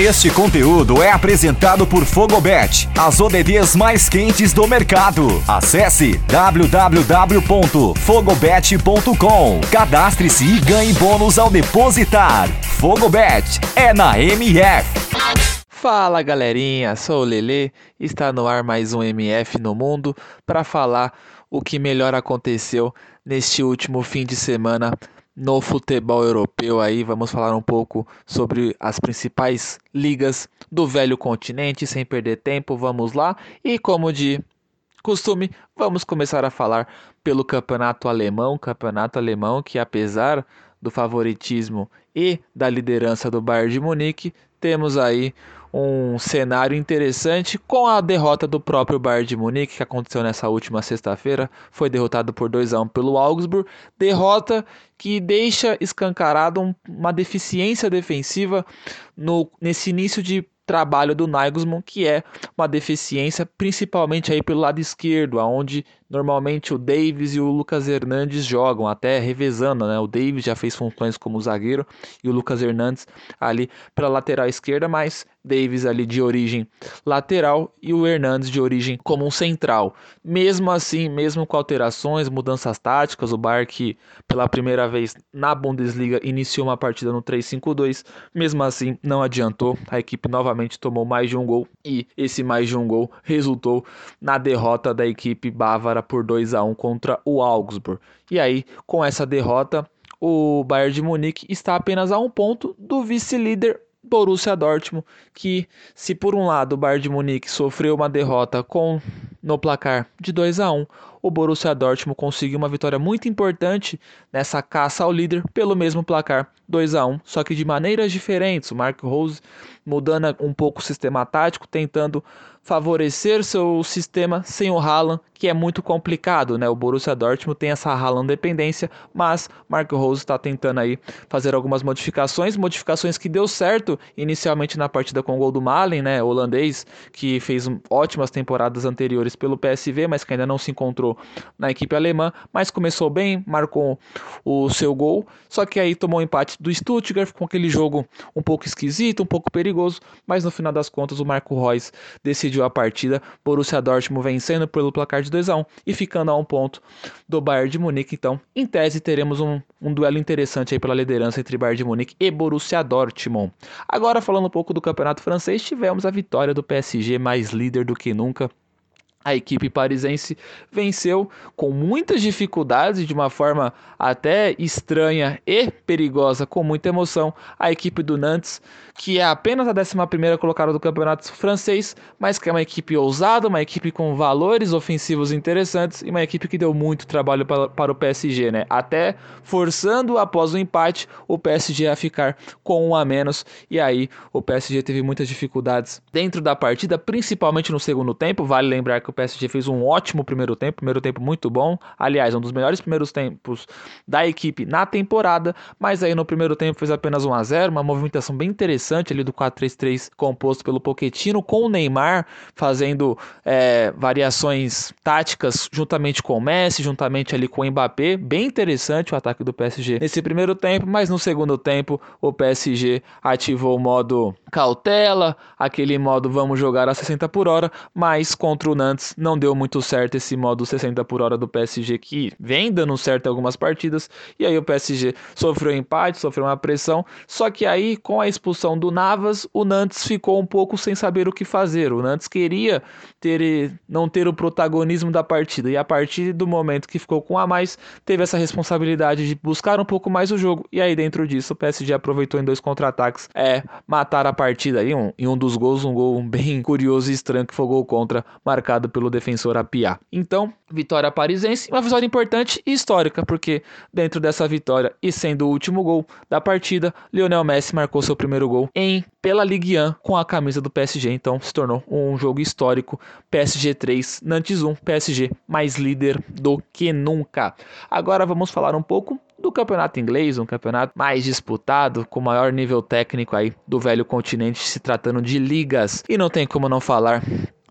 Este conteúdo é apresentado por Fogobet, as ODDs mais quentes do mercado. Acesse www.fogobet.com. Cadastre-se e ganhe bônus ao depositar. Fogobet é na MF. Fala galerinha, sou o Lele, está no ar mais um MF no mundo para falar o que melhor aconteceu neste último fim de semana no futebol europeu aí, vamos falar um pouco sobre as principais ligas do velho continente, sem perder tempo, vamos lá. E como de costume, vamos começar a falar pelo campeonato alemão, campeonato alemão que apesar do favoritismo e da liderança do Bayern de Munique, temos aí um cenário interessante com a derrota do próprio Bayern de Munique, que aconteceu nessa última sexta-feira. Foi derrotado por 2 a 1 pelo Augsburg. Derrota que deixa escancarado uma deficiência defensiva no, nesse início de trabalho do Nagelsmann, que é uma deficiência principalmente aí pelo lado esquerdo, aonde normalmente o Davis e o Lucas Hernandes jogam, até revezando, né? O Davis já fez funções como zagueiro e o Lucas Hernandes ali pela lateral esquerda, mas Davis ali de origem lateral e o Hernandes de origem como um central. Mesmo assim, mesmo com alterações, mudanças táticas, o Bayern que pela primeira vez na Bundesliga iniciou uma partida no 3-5-2, mesmo assim não adiantou. A equipe novamente tomou mais de um gol e esse mais de um gol resultou na derrota da equipe bávara por 2 a 1 contra o Augsburg. E aí, com essa derrota, o Bayern de Munique está apenas a um ponto do vice-líder Borussia Dortmund, que se por um lado o Bayern de Munique sofreu uma derrota com no placar de 2 a 1, o Borussia Dortmund conseguiu uma vitória muito importante nessa caça ao líder pelo mesmo placar 2 a 1, só que de maneiras diferentes. O Mark Rose mudando um pouco o sistema tático, tentando favorecer seu sistema sem o Haaland, que é muito complicado, né? O Borussia Dortmund tem essa Haaland dependência, mas Marco Rose está tentando aí fazer algumas modificações, modificações que deu certo inicialmente na partida com o gol do Malen, né? Holandês, que fez ótimas temporadas anteriores pelo PSV, mas que ainda não se encontrou na equipe alemã, mas começou bem, marcou o seu gol, só que aí tomou o empate do Stuttgart com aquele jogo um pouco esquisito, um pouco perigoso, mas no final das contas o Marco Reus decidiu a partida, Borussia Dortmund vencendo pelo placar de de 2 a 1 e ficando a um ponto do Bayern de Munique. Então, em tese, teremos um, um duelo interessante aí pela liderança entre Bayern de Munique e Borussia Dortmund. Agora, falando um pouco do campeonato francês, tivemos a vitória do PSG, mais líder do que nunca a equipe parisense venceu com muitas dificuldades, de uma forma até estranha e perigosa, com muita emoção, a equipe do Nantes, que é apenas a 11 colocada do campeonato francês, mas que é uma equipe ousada, uma equipe com valores ofensivos interessantes e uma equipe que deu muito trabalho para, para o PSG, né? Até forçando após o empate o PSG a ficar com um a menos, e aí o PSG teve muitas dificuldades dentro da partida, principalmente no segundo tempo. Vale lembrar que o PSG fez um ótimo primeiro tempo, primeiro tempo muito bom. Aliás, um dos melhores primeiros tempos da equipe na temporada, mas aí no primeiro tempo fez apenas 1 a 0, uma movimentação bem interessante ali do 4-3-3 composto pelo Pochettino com o Neymar fazendo é, variações táticas juntamente com o Messi, juntamente ali com o Mbappé, bem interessante o ataque do PSG nesse primeiro tempo, mas no segundo tempo o PSG ativou o modo cautela, aquele modo vamos jogar a 60 por hora, mas contra o Nantes antes, não deu muito certo esse modo 60 por hora do PSG que vem dando certo em algumas partidas, e aí o PSG sofreu empate, sofreu uma pressão, só que aí com a expulsão do Navas, o Nantes ficou um pouco sem saber o que fazer. O Nantes queria ter não ter o protagonismo da partida, e a partir do momento que ficou com a mais, teve essa responsabilidade de buscar um pouco mais o jogo, e aí dentro disso o PSG aproveitou em dois contra-ataques, é matar a partida aí, um, em um dos gols, um gol bem curioso e estranho que foi gol contra, marcado pelo defensor Apia. Então, vitória parisense, uma vitória importante e histórica, porque dentro dessa vitória e sendo o último gol da partida, Lionel Messi marcou seu primeiro gol em pela Ligue 1 com a camisa do PSG, então se tornou um jogo histórico. PSG 3, Nantes 1, PSG mais líder do que nunca. Agora vamos falar um pouco do campeonato inglês, um campeonato mais disputado, com maior nível técnico aí do velho continente, se tratando de ligas. E não tem como não falar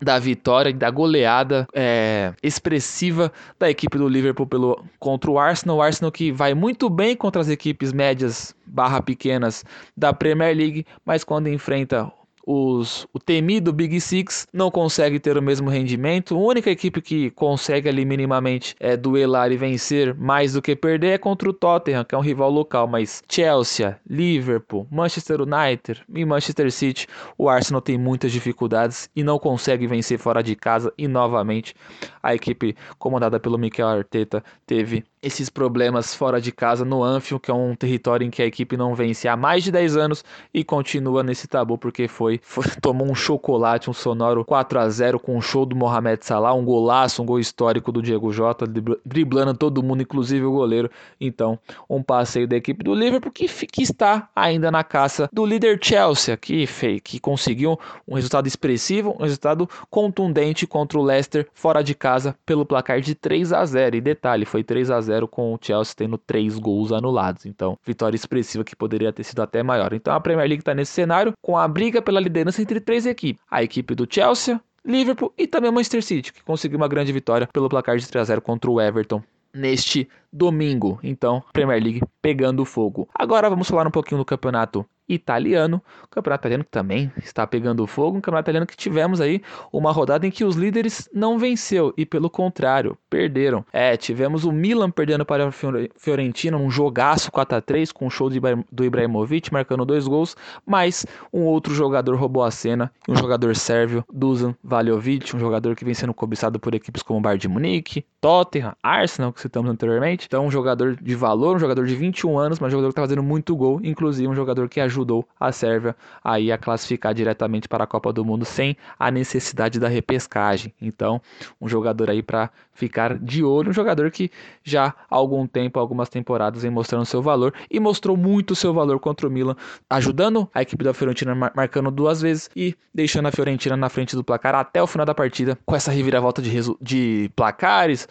da vitória da goleada é, expressiva da equipe do Liverpool pelo, contra o Arsenal. O Arsenal que vai muito bem contra as equipes médias barra pequenas da Premier League, mas quando enfrenta os, o temido Big Six não consegue ter o mesmo rendimento. A única equipe que consegue ali minimamente é, duelar e vencer mais do que perder é contra o Tottenham, que é um rival local. Mas Chelsea, Liverpool, Manchester United e Manchester City, o Arsenal tem muitas dificuldades e não consegue vencer fora de casa. E novamente a equipe comandada pelo Mikel Arteta teve esses problemas fora de casa no Anfield, que é um território em que a equipe não vence há mais de 10 anos e continua nesse tabu porque foi, foi tomou um chocolate, um sonoro 4 a 0 com um show do Mohamed Salah, um golaço, um gol histórico do Diego Jota, driblando todo mundo, inclusive o goleiro. Então, um passeio da equipe do Liverpool que, que está ainda na caça do líder Chelsea, que, fez, que conseguiu um resultado expressivo, um resultado contundente contra o Leicester fora de casa pelo placar de 3 a 0. E detalhe, foi 3 a 0 0 com o Chelsea tendo três gols anulados. Então, vitória expressiva que poderia ter sido até maior. Então, a Premier League está nesse cenário com a briga pela liderança entre três equipes: a equipe do Chelsea, Liverpool e também o Manchester City, que conseguiu uma grande vitória pelo placar de 3 a 0 contra o Everton neste domingo. Então, Premier League pegando fogo. Agora vamos falar um pouquinho do campeonato italiano, o campeonato italiano que também está pegando fogo, um campeonato italiano que tivemos aí uma rodada em que os líderes não venceu e pelo contrário, perderam. É, tivemos o Milan perdendo para a Fiorentina, um jogaço 4 a 3 com o show do Ibrahimovic marcando dois gols, mas um outro jogador roubou a cena, um jogador sérvio, Dusan Valjovic, um jogador que vem sendo cobiçado por equipes como Bayern de Munique, Tottenham, Arsenal, que citamos anteriormente. Então, um jogador de valor, um jogador de 21 anos, mas um jogador que está fazendo muito gol, inclusive um jogador que ajudou a Sérvia aí a classificar diretamente para a Copa do Mundo sem a necessidade da repescagem. Então, um jogador aí para ficar de olho, um jogador que já há algum tempo, algumas temporadas, vem mostrando seu valor e mostrou muito seu valor contra o Milan, ajudando a equipe da Fiorentina marcando duas vezes e deixando a Fiorentina na frente do placar até o final da partida com essa reviravolta de, de placares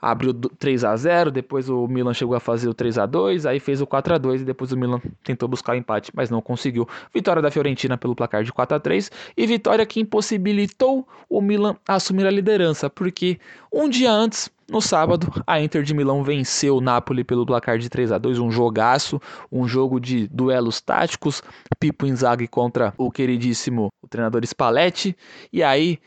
abriu 3 a 0 depois o Milan chegou a fazer o 3 a 2 aí fez o 4 a 2 e depois o Milan tentou buscar o empate, mas não conseguiu. Vitória da Fiorentina pelo placar de 4 a 3 e vitória que impossibilitou o Milan a assumir a liderança, porque um dia antes no sábado, a Inter de Milão venceu o Napoli pelo placar de 3 a 2 um jogaço, um jogo de duelos táticos, Pipo Inzaghi contra o queridíssimo o treinador Spalletti, e aí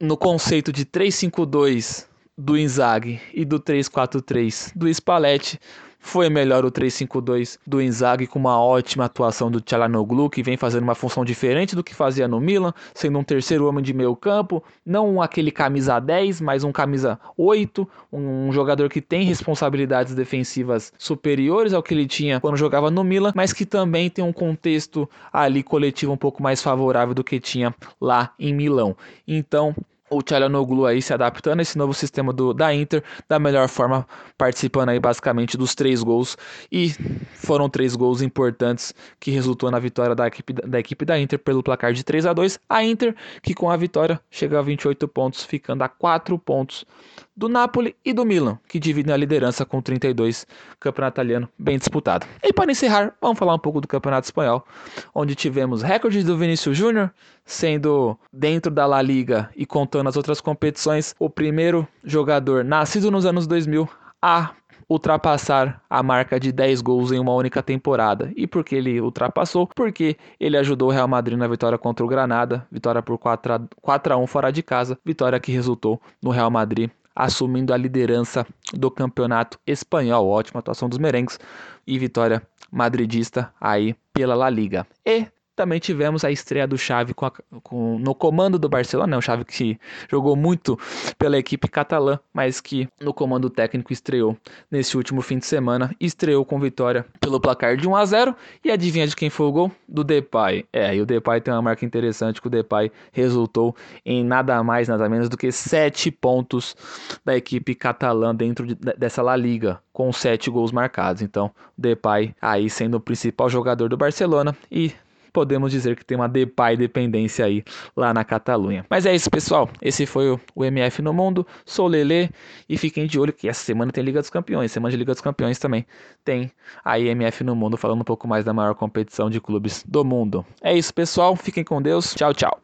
no conceito de 3-5-2 do Inzaghi e do 3-4-3 do Spalletti. Foi melhor o 3-5-2 do Inzaghi com uma ótima atuação do Tchalanoglu, que vem fazendo uma função diferente do que fazia no Milan, sendo um terceiro homem de meio campo, não aquele camisa 10, mas um camisa 8, um jogador que tem responsabilidades defensivas superiores ao que ele tinha quando jogava no Milan, mas que também tem um contexto ali coletivo um pouco mais favorável do que tinha lá em Milão. Então, o Tchalanoglu aí se adaptando a esse novo sistema do, da Inter da melhor forma, participando aí basicamente dos três gols e foram três gols importantes que resultou na vitória da equipe da, equipe da Inter pelo placar de 3 a 2 A Inter que com a vitória chega a 28 pontos, ficando a 4 pontos do Napoli e do Milan, que dividem a liderança com 32, campeonato italiano bem disputado. E para encerrar, vamos falar um pouco do campeonato espanhol, onde tivemos recordes do Vinícius Júnior, sendo dentro da La Liga e contando as outras competições, o primeiro jogador nascido nos anos 2000 a ultrapassar a marca de 10 gols em uma única temporada. E por que ele ultrapassou? Porque ele ajudou o Real Madrid na vitória contra o Granada, vitória por 4 a, 4 a 1 fora de casa, vitória que resultou no Real Madrid assumindo a liderança do campeonato espanhol. Ótima atuação dos merengues e vitória madridista aí pela La Liga. E também tivemos a estreia do Xavi com a, com, no comando do Barcelona, né? o Xavi que jogou muito pela equipe catalã, mas que no comando técnico estreou nesse último fim de semana, estreou com vitória pelo placar de 1 a 0 e adivinha de quem foi o gol? Do Depay. É, e o Depay tem uma marca interessante que o Depay resultou em nada mais, nada menos do que 7 pontos da equipe catalã dentro de, dessa La Liga, com 7 gols marcados. Então, Depay aí sendo o principal jogador do Barcelona e podemos dizer que tem uma Depay dependência aí lá na Catalunha. Mas é isso, pessoal. Esse foi o MF no Mundo. Sou Lele e fiquem de olho que essa semana tem Liga dos Campeões. Semana de Liga dos Campeões também tem a MF no Mundo falando um pouco mais da maior competição de clubes do mundo. É isso, pessoal. Fiquem com Deus. Tchau, tchau.